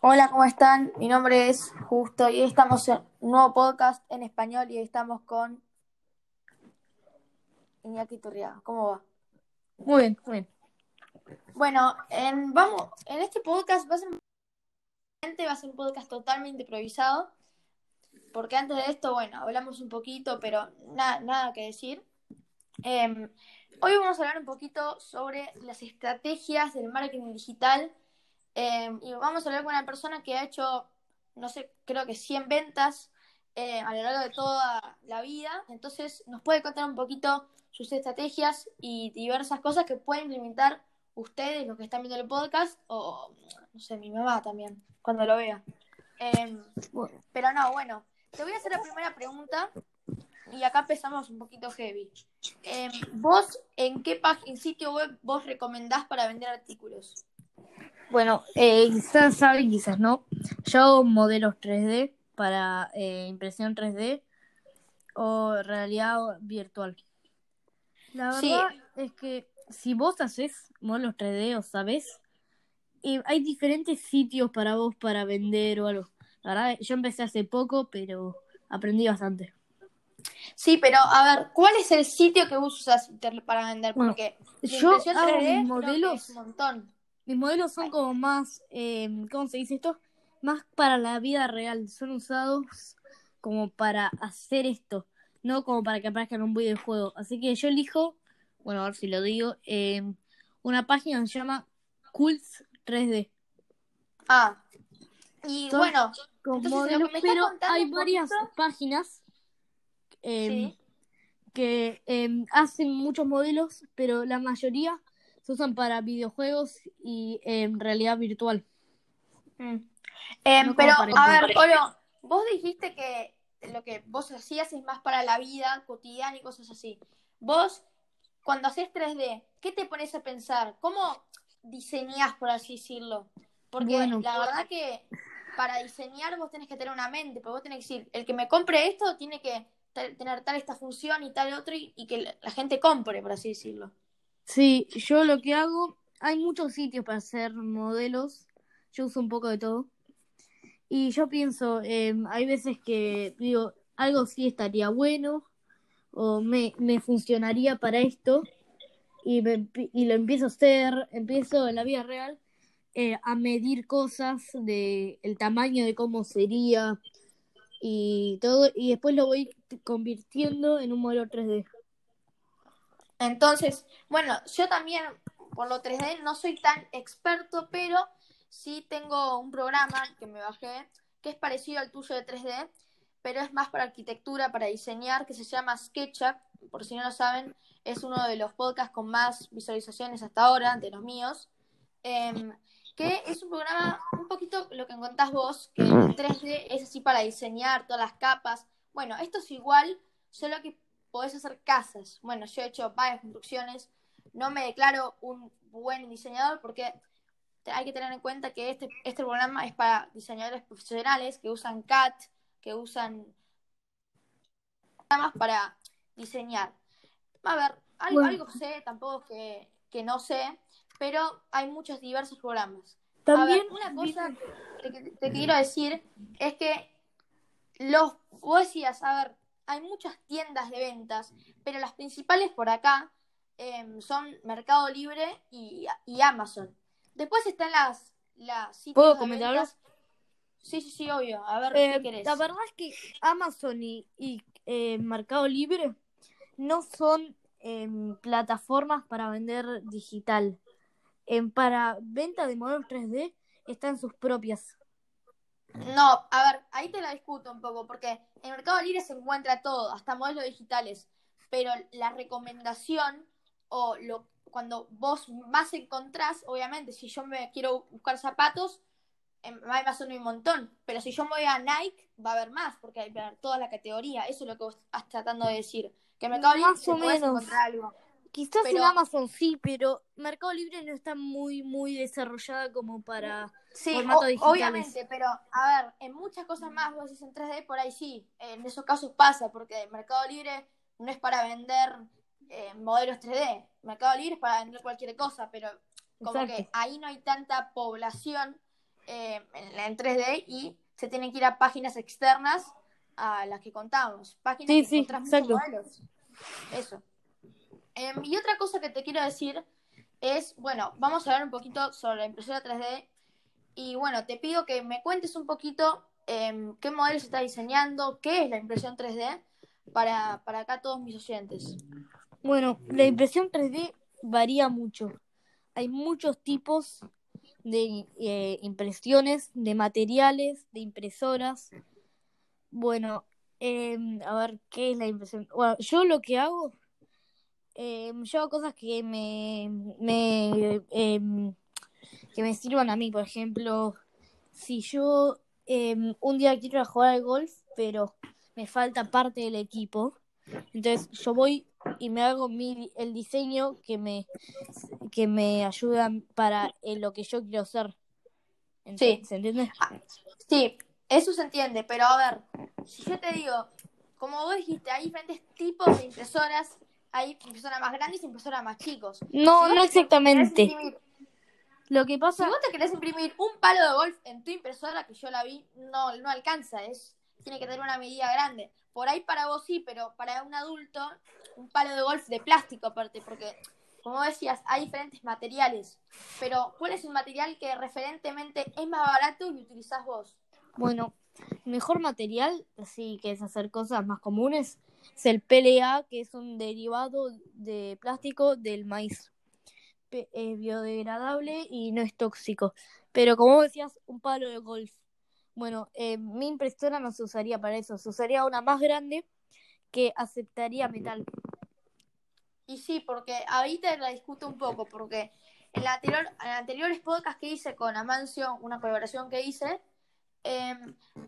Hola, ¿cómo están? Mi nombre es Justo y hoy estamos en un nuevo podcast en español y hoy estamos con Iñaki Turriaga. ¿Cómo va? Muy bien, muy bien. Bueno, en, vamos, en este podcast va a ser, va a ser un podcast totalmente improvisado porque antes de esto, bueno, hablamos un poquito, pero nada, nada que decir. Em, hoy vamos a hablar un poquito sobre las estrategias del marketing digital Em, y vamos a hablar con una persona que ha hecho, no sé, creo que 100 ventas eh, a lo largo de toda la vida. Entonces nos puede contar un poquito sus estrategias y diversas cosas que pueden implementar ustedes, los que están viendo el podcast, o, no sé, mi mamá también, cuando lo vea. Em, pero no, bueno, te voy a hacer la primera pregunta y acá empezamos un poquito heavy. Em, ¿Vos en qué sitio web vos recomendás para vender artículos? Bueno, eh, quizás saben, quizás no. Yo hago modelos 3D para eh, impresión 3D o realidad virtual. La verdad es que si vos haces modelos 3D o sabes, eh, hay diferentes sitios para vos para vender o algo. La verdad, yo empecé hace poco, pero aprendí bastante. Sí, pero a ver, ¿cuál es el sitio que vos usas para vender? Porque yo hago modelos, un montón. Mis modelos son como más, eh, ¿cómo se dice esto? Más para la vida real. Son usados como para hacer esto, no como para que aparezcan en un videojuego. Así que yo elijo, bueno, a ver si lo digo, eh, una página que se llama Cults 3D. Ah, y bueno, como pero hay varias páginas em, que em, hacen muchos modelos, pero la mayoría se usan para videojuegos y en realidad virtual. Mm. Em, pero, a ver, Oro, vos dijiste que lo que vos hacías es más para la vida cotidiana y cosas así. Vos, cuando haces 3D, ¿qué te pones a pensar? ¿Cómo diseñás, por así decirlo? Porque la verdad que para diseñar vos tenés que tener una mente, porque vos tenés que decir, el que me compre esto tiene que tener tal esta función y tal otro y que la gente compre, por así decirlo. Sí, yo lo que hago, hay muchos sitios para hacer modelos, yo uso un poco de todo. Y yo pienso, em, hay veces que digo, algo sí estaría bueno o me, me funcionaría para esto y, y lo empiezo a hacer, empiezo en la vida real eh, a medir cosas de el tamaño de cómo sería y todo y después lo voy convirtiendo en un modelo 3D. Entonces, bueno, yo también por lo 3D no soy tan experto, pero sí tengo un programa que me bajé que es parecido al tuyo de 3D, pero es más para arquitectura, para diseñar, que se llama SketchUp. Por si no lo saben, es uno de los podcasts con más visualizaciones hasta ahora, de los míos. Em, que es un programa un poquito lo que contás vos, que en 3D es así para diseñar todas las capas. Bueno, esto es igual, solo que podés hacer casas. Bueno, yo he hecho varias construcciones. No me declaro un buen diseñador porque hay que tener en cuenta que este, este programa es para diseñadores profesionales que usan CAT, que usan programas para diseñar. A ver, algo, algo sé, tampoco que, que no sé, pero hay muchos diversos programas. También una cosa que te, quiero decir es que los, vos decías, a ver, hay muchas tiendas de ventas, pero las principales por acá em, son Mercado Libre y, Amazon. Después están las, las ¿Puedo comentar Sí, sí, sí, obvio. A ver, ¿qué eh, querés? La verdad es que Amazon y, eh, Mercado Libre no son em, plataformas para vender digital. Em, para venta de modelos 3D están sus propias. No, a ver, ahí te la discuto un poco, porque en Mercado Libre se encuentra todo, hasta modelos digitales, pero la recomendación o lo cuando vos más encontrás, obviamente, si yo me quiero buscar zapatos, en Amazon hay un montón, pero si yo me voy a Nike, va a haber más, porque hay toda la categoría, eso es lo que vos estás tratando de decir, que en Mercado Libre se puede encontrar algo. Quizás en Amazon sí, pero Mercado Libre no está muy, muy desarrollada como para sí, obviamente, pero a ver, en muchas cosas más vos decís en 3D, por ahí sí, en esos casos pasa, porque Mercado Libre no es para vender eh, modelos 3D, Mercado Libre es para vender cualquier cosa, pero como que ahí no hay tanta población eh, en, en 3D y se tienen que ir a páginas externas a las que contamos. Páginas Sí, que sí, modelos. Eso. Em, y otra cosa que te quiero decir es, bueno, vamos a hablar un poquito sobre la impresora 3D. Y bueno, te pido que me cuentes un poquito em, qué modelo se está diseñando, qué es la impresión 3D para, para acá todos mis oyentes. Bueno, la impresión 3D varía mucho. Hay muchos tipos de eh, impresiones, de materiales, de impresoras. Bueno, em, a ver, ¿qué es la impresión? Bueno, yo lo que hago, em, yo hago cosas que me, me, em, que me sirvan a mí. Por ejemplo, si yo em, un día quiero jugar al golf, pero me falta parte del equipo, entonces yo voy y me hago mi, el diseño que me, que me ayuda para eh, lo que yo quiero hacer. Sí. ¿Se entiende? Sí, eso se entiende, pero a ver, si yo te digo, como vos dijiste, hay diferentes tipos de impresoras, hay impresoras más grandes y impresoras más chicos. No, Si no exactamente. imprimir- Lo que Si pasa, vos te querés imprimir un palo de golf en tu impresora, que yo la vi, no, no alcanza, es, tiene que tener una medida grande. Por ahí para vos sí, pero para un adulto, un palo de golf de plástico aparte, porque como decías, hay diferentes materiales. Pero, ¿cuál es el material que referentemente es más barato y utilizás vos? bueno, mejor material, así que es hacer cosas más comunes, es el PLA, que es un derivado de plástico del maíz. Es biodegradable y no es tóxico. Pero como decías, un palo de golf. Bueno, eh, mi impresora no se usaría para eso, se usaría una más grande que aceptaría metal. Y sí, porque te la discuto un poco, porque en la anterior, en anteriores podcasts que hice con Amancio, una colaboración que hice, eh,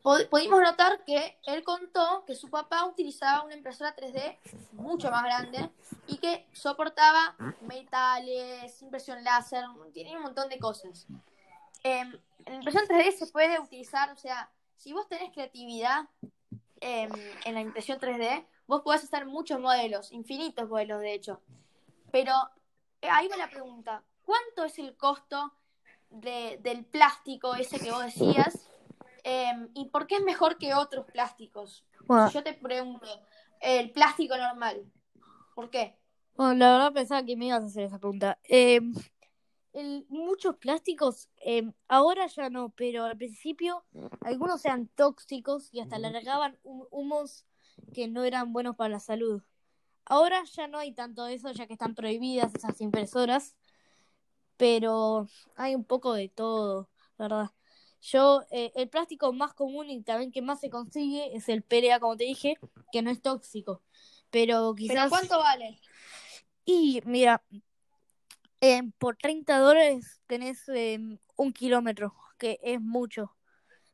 pod- pudimos notar que él contó que su papá utilizaba una impresora 3D mucho más grande y que soportaba metales, impresión láser, tiene un montón de cosas. Eh, en impresión 3D se puede utilizar, o sea, si vos tenés creatividad eh, en la impresión 3D, vos podés hacer muchos modelos, infinitos modelos de hecho. Pero eh, ahí va la pregunta, ¿cuánto es el costo de- del plástico ese que vos decías? Eh, ¿Y por qué es mejor que otros plásticos? Bueno, Si yo te pregunto, el plástico normal, ¿por qué? Bueno, la verdad pensaba que me ibas a hacer esa pregunta. Eh, el- muchos plásticos, eh, ahora ya no, pero al principio algunos eran tóxicos y hasta largaban hu- humos que no eran buenos para la salud. Ahora ya no hay tanto de eso, ya que están prohibidas esas impresoras, pero hay un poco de todo, ¿verdad? Yo, eh, el plástico más común y también que más se consigue es el PLA, como te dije, que no es tóxico. Pero ¿Pero quizás... cuánto vale? Y mira, eh, por 30 dólares tenés eh, un kilómetro, que es mucho.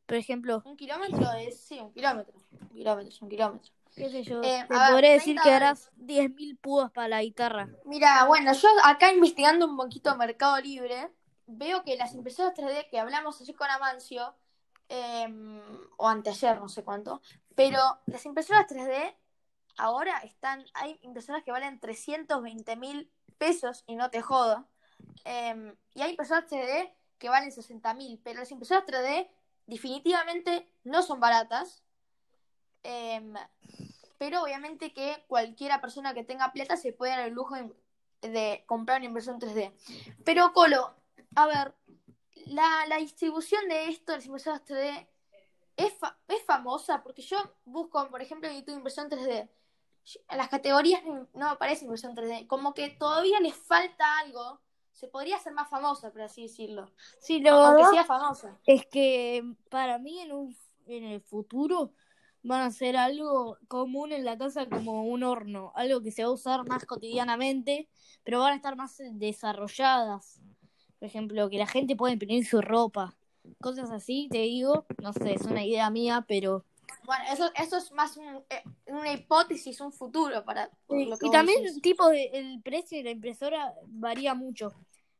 Por ejemplo, Un kilómetro es, sí, un kilómetro. Un kilómetro es un kilómetro. qué sé yo, Eh, te decir 30 que harás 10.000 púas para la guitarra. Mira, bueno, yo acá investigando un poquito Mercado Libre, veo que las impresoras 3D que hablamos ayer con Amancio, eh, o anteayer, no sé cuánto, pero las impresoras 3D ahora están, hay impresoras que valen 320 mil pesos y no te jodo, eh, y hay impresoras 3D que valen 60 mil, pero las impresoras 3D definitivamente no son baratas. eh, pero obviamente que cualquiera persona que tenga plata se puede dar el lujo de comprar una impresión 3D. Pero Colo, a ver, la, la distribución de esto, las impresoras 3D, es, fa- es famosa porque yo busco, por ejemplo, en YouTube impresión 3D. Yo- En las categorías no aparece impresión 3D. Como que todavía les falta algo. Se podría hacer más famosa, por así decirlo. Sí, la Aunque sea famosa. es que para mí en, un, en el futuro van a ser algo común en la casa como un horno, algo que se va a usar más cotidianamente, pero van a estar más desarrolladas. Por ejemplo, que la gente pueda imprimir su ropa, cosas así, te digo, no sé, es una idea mía, pero... Bueno, eso, eso es más un- eh, una hipótesis, un futuro para lo que Y también decís. el tipo de, el precio de la impresora varía mucho.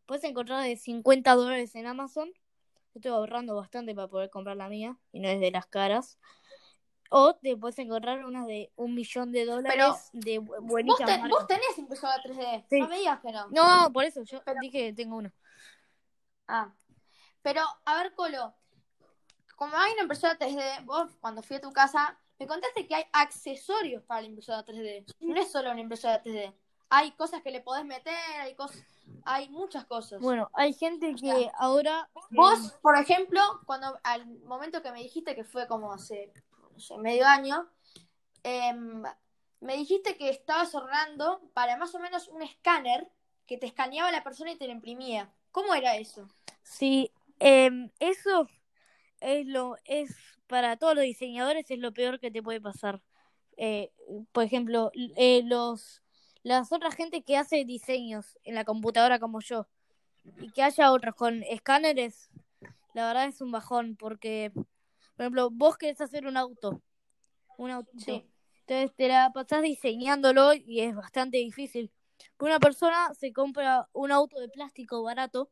Puedes encontrar de 50 dólares en Amazon. Yo estoy ahorrando bastante para poder comprar la mía y no es de las caras. O te puedes encontrar unas de un millón de dólares de bu- Vos, buenitas ten- vos tenés impresora 3D. Sí. No me digas que no. No, por eso yo Pero- dije que tengo una. Ah. Pero, a ver, Colo, como hay una impresora 3D, vos cuando fui a tu casa, me contaste que hay accesorios para la impresora 3D. No es solo una impresora 3D. Hay cosas que le podés meter, hay cosas, hay muchas cosas. Bueno, hay gente que ahora... Vos, eh, por ejemplo, cuando al momento que me dijiste que fue como hace, no sé, medio año, em, me dijiste que estabas ahorrando para más o menos un escáner que te escaneaba la persona y te lo imprimía. ¿Cómo era eso? Sí, em, eso es lo es para todos los diseñadores es lo peor que te puede pasar. Eh, por ejemplo, eh, los las otras gente que hace diseños en la computadora como yo y que haya otros con escáneres, la verdad es un bajón porque, por ejemplo, vos querés hacer un auto, un auto, Sí. entonces te la pasás diseñándolo y es bastante difícil. Una persona se compra un auto de plástico barato,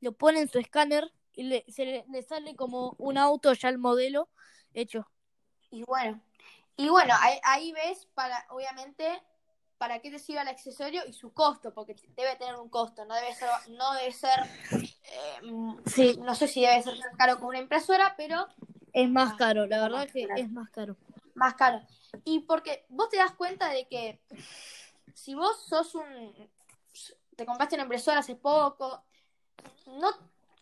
lo pone en su escáner y le, se le, le sale como un auto ya el modelo hecho. Y bueno, y bueno, ahí, ahí ves para, obviamente, para qué te sirve el accesorio y su costo, porque debe tener un costo, no debe ser, no debe ser, eh, Sí. no sé si debe ser tan caro como una impresora, pero Es más Ah, caro, la más verdad que caro. es más caro. más caro. Y porque vos te das cuenta de que si vos sos un, te compraste una impresora hace poco, no,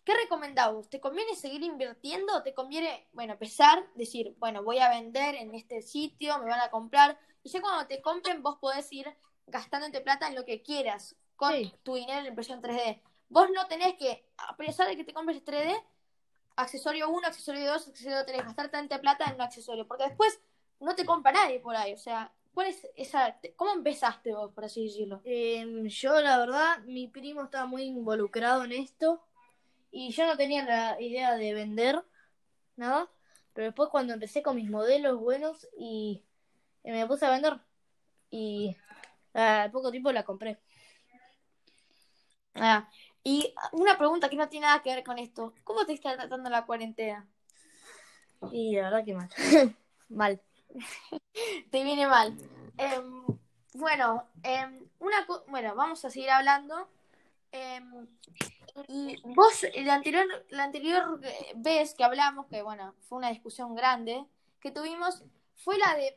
¿qué recomendás vos? ¿Te conviene seguir invirtiendo te conviene, bueno, empezar, decir, bueno, voy a vender en este sitio, me van a comprar, y ya cuando te compren vos podés ir gastándote plata en lo que quieras con Sí. tu dinero en impresión 3D. Vos no tenés que, a pesar de que te compres 3D, accesorio 1, accesorio 2, accesorio 3, gastar tanta plata en un accesorio, porque después no te compra nadie por ahí, o sea, ¿cuál es esa, cómo empezaste vos, por así decirlo? Em, yo, la verdad, mi primo estaba muy involucrado en esto y yo no tenía la idea de vender nada, pero después cuando empecé con mis modelos buenos y eh, me puse a vender y al poco tiempo la compré. Ah, y una pregunta que no tiene nada que ver con esto, ¿cómo te está tratando la cuarentena? Y la verdad que mal. mal. Te viene mal. Em, bueno, em, una bueno, vamos a seguir hablando. Em, y vos, la anterior, la anterior eh, vez que hablamos, que bueno, fue una discusión grande que tuvimos, fue la de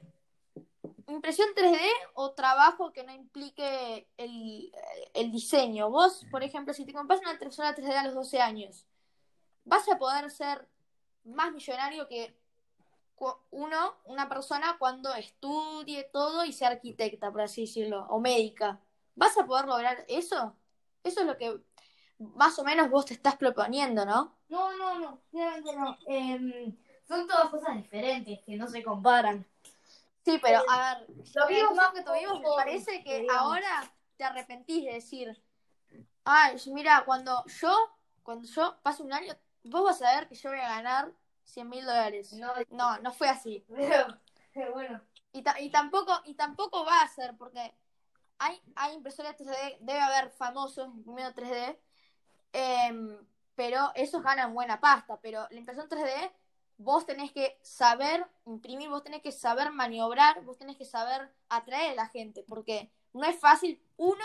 impresión 3D o trabajo que no implique el, el diseño. Vos, por ejemplo, si te compras una impresora 3D a los 12 años, vas a poder ser más millonario que uno, una persona cuando estudie todo y sea arquitecta, por así decirlo, o médica. ¿Vas a poder lograr eso? Eso es lo que más o menos vos te estás proponiendo, ¿no? No, no, no, claramente no. Em, son todas cosas diferentes que no se comparan. Sí, pero a ver, Lo vimos discusión más que tuvimos me parece que ahora te arrepentís de decir, ay, mira, cuando yo, cuando yo pase un año, vos vas a ver que yo voy a ganar 100 mil dólares. No, No, no fue así. pero, pero bueno. Y, ta- y tampoco, y tampoco va a ser, porque hay, hay impresoras 3D, debe haber famosos imprimiendo 3D, em, pero esos ganan buena pasta. Pero la impresión 3D, vos tenés que saber imprimir, vos tenés que saber maniobrar, vos tenés que saber atraer a la gente, porque no es fácil. Uno,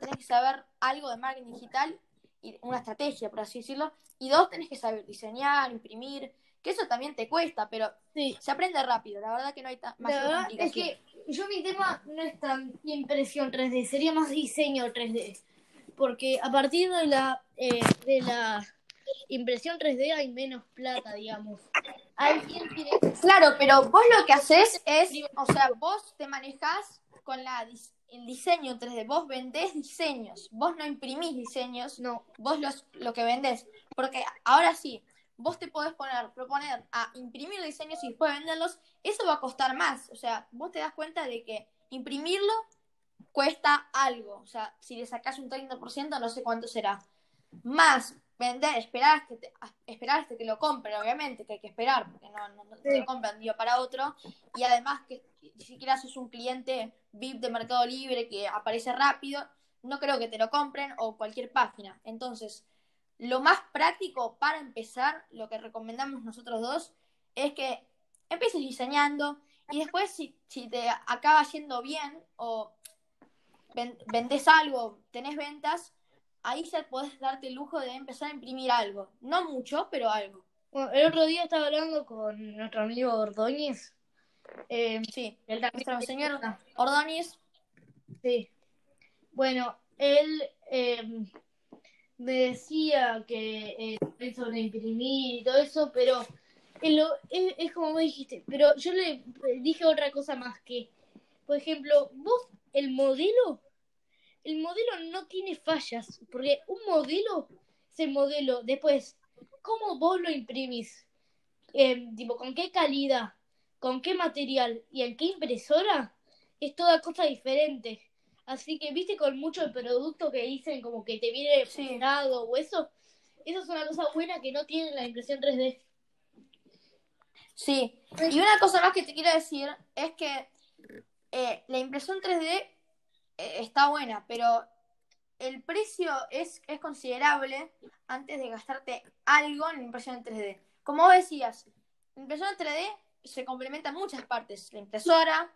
tenés que saber algo de marketing digital y una estrategia, por así decirlo. Y dos, tenés que saber diseñar, imprimir, que eso también te cuesta, pero Sí, se aprende rápido. La verdad que no hay ta- la verdad es que yo mi tema no es tan impresión 3D, sería más diseño 3D. Porque a partir de la, eh, de la impresión 3D hay menos plata, digamos. Tiene Claro, pero vos lo que haces es, o sea, vos te manejás con la, dis- el diseño 3D, vos vendés diseños, vos no imprimís diseños, No, vos los, lo que vendés. Porque ahora sí, vos te podés poner, proponer a imprimir diseños y después venderlos, eso va a costar más. O sea, vos te das cuenta de que imprimirlo cuesta algo. O sea, si le sacás un 30%, no sé cuánto será. Más vender, esperar, que te- esperar que lo compren, obviamente, que hay que esperar, porque no, no, no te lo compran de día para otro. Y además que si siquiera sos un cliente VIP de Mercado Libre que aparece rápido, no creo que te lo compren o cualquier página. Entonces, lo más práctico para empezar, lo que recomendamos nosotros dos, es que empieces diseñando y después si, si te acaba yendo bien o ven- vendés algo, tenés ventas, ahí ya podés darte el lujo de empezar a imprimir algo. No mucho, pero algo. Bueno, el otro día estaba hablando con nuestro amigo Ordóñez. Eh, Sí, también- nuestro señor Ordóñez. Sí. Bueno, él eh, me decía que eh, sobre imprimir y todo eso, pero es, como vos dijiste. Pero yo le dije otra cosa más que, por ejemplo, vos, el modelo, el modelo no tiene fallas, porque un modelo es el modelo. Después, ¿cómo vos lo imprimís? Eh, tipo, ¿con qué calidad? ¿Con qué material? ¿Y en qué impresora? Es toda cosa diferente. Así que, viste, con mucho producto que dicen como que te viene Sí. pegado o eso, eso es una cosa buena que no tiene la impresión 3D. Sí, y una cosa más que te quiero decir es que eh, la impresión 3D eh, está buena, pero el precio es, es considerable antes de gastarte algo en la impresión 3D. Como vos decías, la impresión 3D se complementa en muchas partes, la impresora,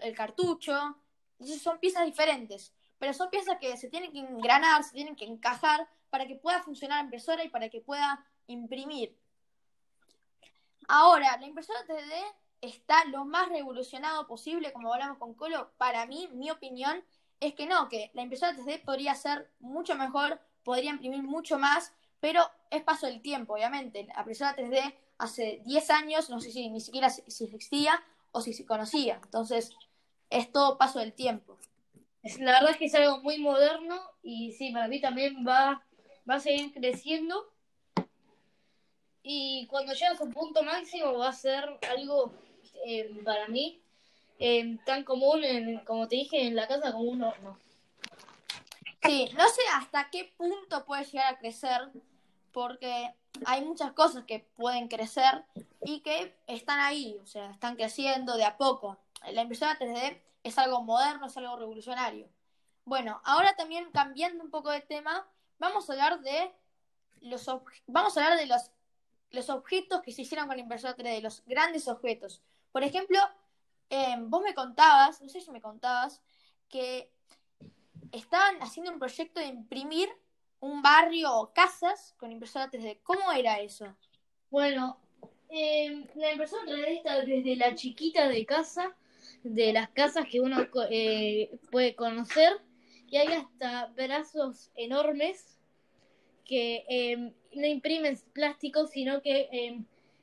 el cartucho, son piezas diferentes, pero son piezas que se tienen que engranar, se tienen que encajar para que pueda funcionar la impresora y para que pueda imprimir. Ahora, la impresora 3D está lo más revolucionado posible, como hablamos con Colo. Para mí, mi opinión es que no, que la impresora 3D podría ser mucho mejor, podría imprimir mucho más, pero es paso del tiempo, obviamente. La impresora 3D hace 10 años, no sé si ni siquiera si si existía o si se conocía. Entonces, es todo paso del tiempo. La verdad es que es algo muy moderno y sí, para mí también va, va a seguir creciendo. Y cuando llegue a su punto máximo va a ser algo eh, para mí eh, tan común, en, como te dije, en la casa como un horno. Sí, no sé hasta qué punto puede llegar a crecer, porque hay muchas cosas que pueden crecer y que están ahí, o sea, están creciendo de a poco. La impresora 3D es algo moderno, es algo revolucionario. Bueno, ahora también cambiando un poco de tema, vamos a hablar de los vamos a hablar de los, los objetos que se hicieron con la impresora 3D, los grandes objetos. Por ejemplo, eh, vos me contabas, no sé si me contabas, que estaban haciendo un proyecto de imprimir un barrio o casas con impresora 3D. ¿Cómo era eso? Bueno, eh, la impresora 3D está desde la chiquita de casa, de las casas que uno eh, puede conocer, y hay hasta brazos enormes que eh, no imprimen plástico, sino que eh,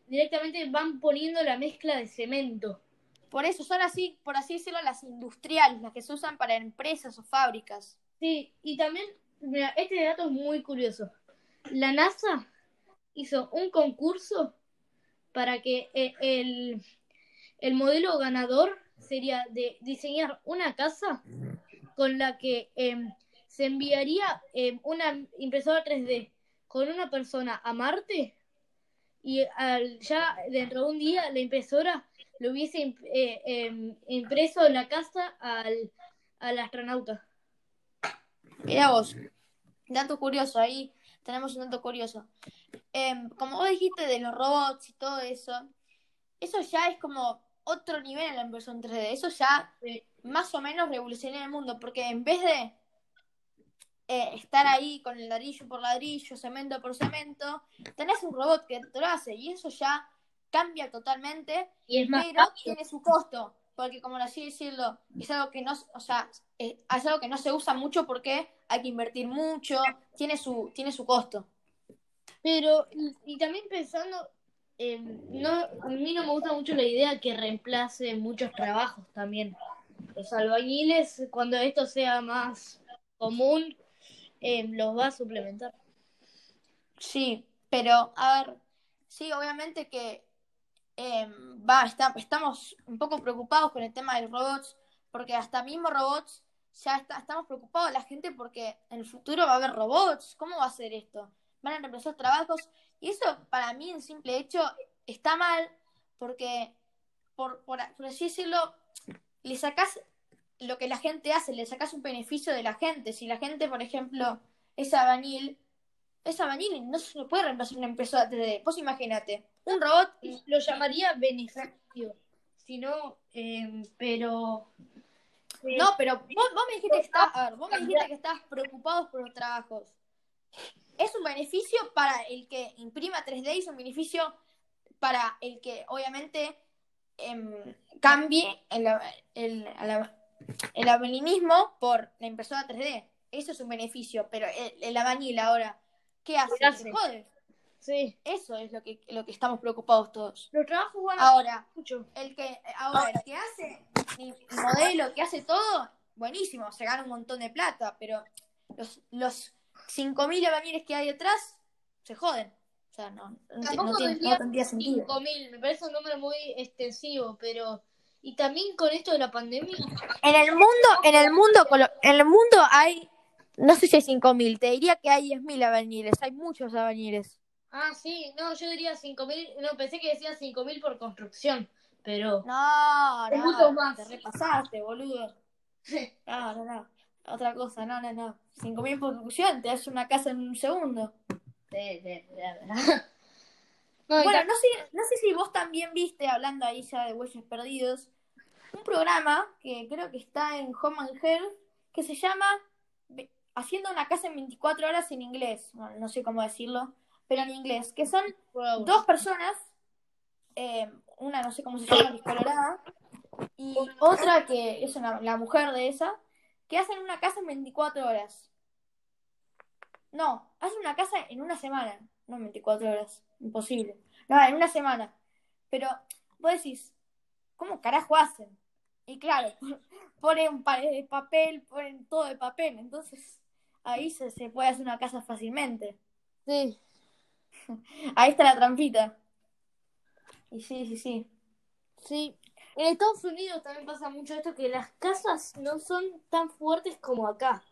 directamente van poniendo la mezcla de cemento. Por eso son así, por así decirlo, las industriales, las que se usan para empresas o fábricas. Sí, y también, mira, este dato es muy curioso. La NASA hizo un concurso para que eh, el, el modelo ganador sería de diseñar una casa con la que em, se enviaría em, una impresora 3D con una persona a Marte y al, ya dentro de un día la impresora lo hubiese imp- eh, em, impreso en la casa al, al astronauta. Mira vos, dato curioso, ahí tenemos un dato curioso. Como vos dijiste de los robots y todo eso, eso ya es como otro nivel en la impresión 3D. Eso ya Sí. más o menos revolucionó el mundo, porque en vez de eh, estar ahí con el ladrillo por ladrillo, cemento por cemento, tenés un robot que te lo hace y eso ya cambia totalmente, Y es más pero tiene su costo, porque como así decirlo, es algo que no, o sea, eh, es algo que no se usa mucho porque hay que invertir mucho, tiene su, tiene su costo. Pero, y, y también pensando, eh, no, a mí no me gusta mucho la idea que reemplace muchos trabajos también. Los albañiles, cuando esto sea más común, eh, los va a suplementar. Sí, pero a ver, sí, obviamente que eh, va, está- estamos un poco preocupados con el tema de los robots, porque hasta mismo robots ya está, estamos preocupados la gente porque en el futuro va a haber robots. ¿Cómo va a ser esto? Van a reemplazar trabajos y eso para mí en simple hecho está mal porque por, por, por así decirlo le sacás lo que la gente hace, le sacás un beneficio de la gente. Si la gente, por ejemplo, es albañil, es albañil no se puede reemplazar una impresora 3D. Vos imagínate, un robot Lo llamaría beneficio, si no, eh, pero... eh, No, pero vos, vos me dijiste que estabas, a ver, vos me dijiste que estabas preocupado por los trabajos. Es un beneficio para el que imprima 3D y es un beneficio para el que obviamente em, cambie el, el, el, albañilismo por la impresora 3D. Eso es un beneficio, pero el, el albañil ahora, ¿qué hace? Se jode. Sí. Eso es lo que, lo que estamos preocupados todos. Los trabajos van Ahora, mucho. el que, ahora, el que hace el modelo, que hace todo, buenísimo, se gana un montón de plata, pero los, los 5.000 albañiles que hay detrás se joden. O sea, no, no, tiene- tendría no tendría sentido. 5.000, me parece un número muy extensivo, pero... Y también con esto de la pandemia, En el mundo, en el mundo, en el mundo hay, no sé si hay 5.000, te diría que hay 10.000 albañiles, hay muchos albañiles. Ah, sí, no, yo diría 5.000, no, pensé que decía 5.000 por construcción, pero... No, Es no, mucho más. te repasaste, boludo. No, no, no, otra cosa, no, no, no. 5.000 por construcción, te haces una casa en un segundo. Sí, sí, la verdad. No, Bueno, no sé, no sé si vos también viste, hablando ahí ya de huellas perdidos, un programa que creo que está en Home and Health, que se llama Haciendo una casa en 24 horas en inglés. Bueno, no sé cómo decirlo, pero en inglés. Que son Wow. dos personas, eh, una no sé cómo se llama, que es colorada, y otra que es una- la mujer de esa, que hacen una casa en 24 horas. No, hacen una casa en una semana, no en 24 horas, imposible. No, en una semana. Pero vos decís, ¿cómo carajo hacen? Y claro, ponen pared de papel, ponen todo de papel, entonces ahí se, se puede hacer una casa fácilmente. Sí, Ahí está la trampita. Y sí, sí, sí. sí. En Estados Unidos también pasa mucho esto que las casas no son tan fuertes como acá.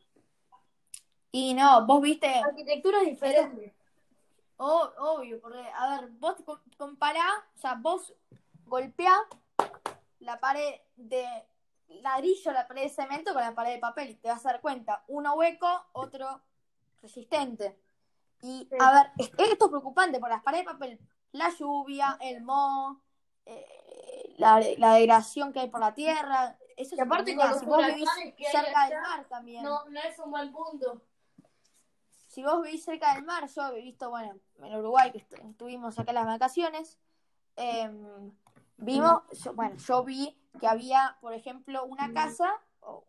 Y no, vos viste, La arquitectura es diferente. o- obvio, porque, a ver, vos compará, o sea, vos golpeá la pared de ladrillo, la pared de cemento con la pared de papel y te vas a dar cuenta, uno hueco, otro resistente. Y, Sí. a ver, es- esto es preocupante, por las paredes de papel, la lluvia, el moho, eh, la, la degradación que hay por la tierra, eso Y aparte con si vos vivís cerca del mar también. No, no es un buen punto. si vos vivís cerca del mar, yo he visto, bueno, en Uruguay, que estu- estuvimos acá en las vacaciones, eh, vimos, yo- bueno, yo vi que había, por ejemplo, una casa o-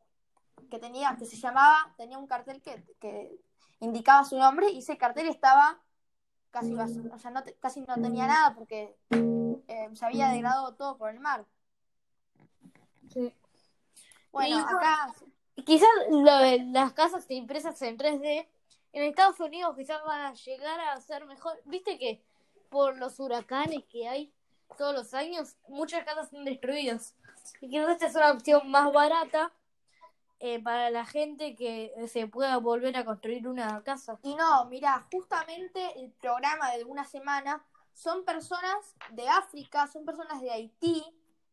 que tenía, que se llamaba, tenía un cartel que, que indicaba su nombre y ese cartel estaba casi vacío, o sea, no te- casi no tenía nada porque eh, se había degradado todo por el mar. Sí. Bueno, Y- acá, Quizás lo de las casas impresas en 3D en Estados Unidos quizás van a llegar a ser mejor. Viste que por los huracanes que hay todos los años, muchas casas son destruidas. Y quizás esta es una opción más barata eh, para la gente que se pueda volver a construir una casa. Y no, mira, justamente el programa de una semana son personas de África, son personas de Haití,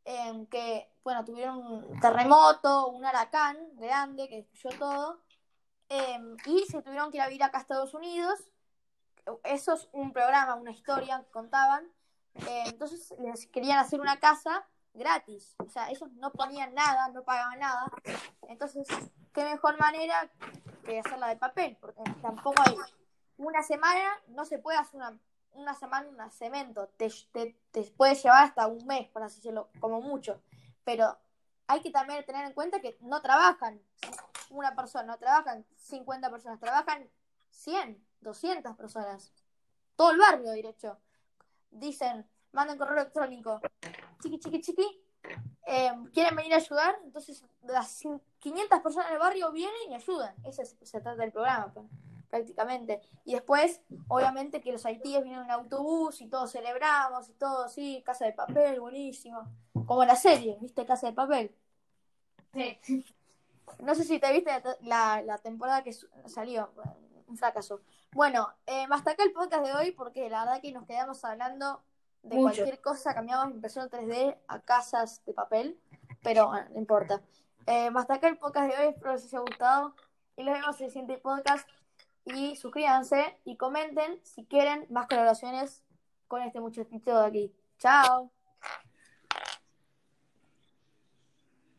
em, que, bueno, tuvieron un terremoto, un huracán grande que destruyó todo, em, y se tuvieron que ir a vivir acá a Estados Unidos. Eso es un programa, una historia que contaban. Eh, entonces les querían hacer una casa gratis. O sea, ellos no ponían nada, no pagaban nada. Entonces, qué mejor manera que hacerla de papel, porque tampoco hay una semana, no se puede hacer una, una semana un cemento, te, te, te puede llevar hasta un mes, por así decirlo, como mucho, pero hay que también tener en cuenta que no trabajan una persona, no trabajan 50 personas, trabajan 100, 200 personas, todo el barrio, derecho. Dicen, mandan correo electrónico, chiqui, chiqui, chiqui, eh, quieren venir a ayudar, entonces las 500 personas del barrio vienen y ayudan. Ese es- se trata del programa, pues, prácticamente. Y después, obviamente, que los haitíes vienen en autobús y todos celebramos y todo, sí, casa de papel, buenísimo. Como la serie, ¿viste? Casa de papel. No sé si te viste la, la- la temporada que salió, un fracaso. Bueno, eh, hasta acá el podcast de hoy porque la verdad que nos quedamos hablando de Mucho. cualquier cosa, cambiamos impresión 3D a casas de papel, pero bueno, no importa. Eh, hasta acá el podcast de hoy, espero les haya gustado y nos vemos en el siguiente podcast y suscríbanse y comenten si quieren más colaboraciones con este muchachito de aquí. Chao.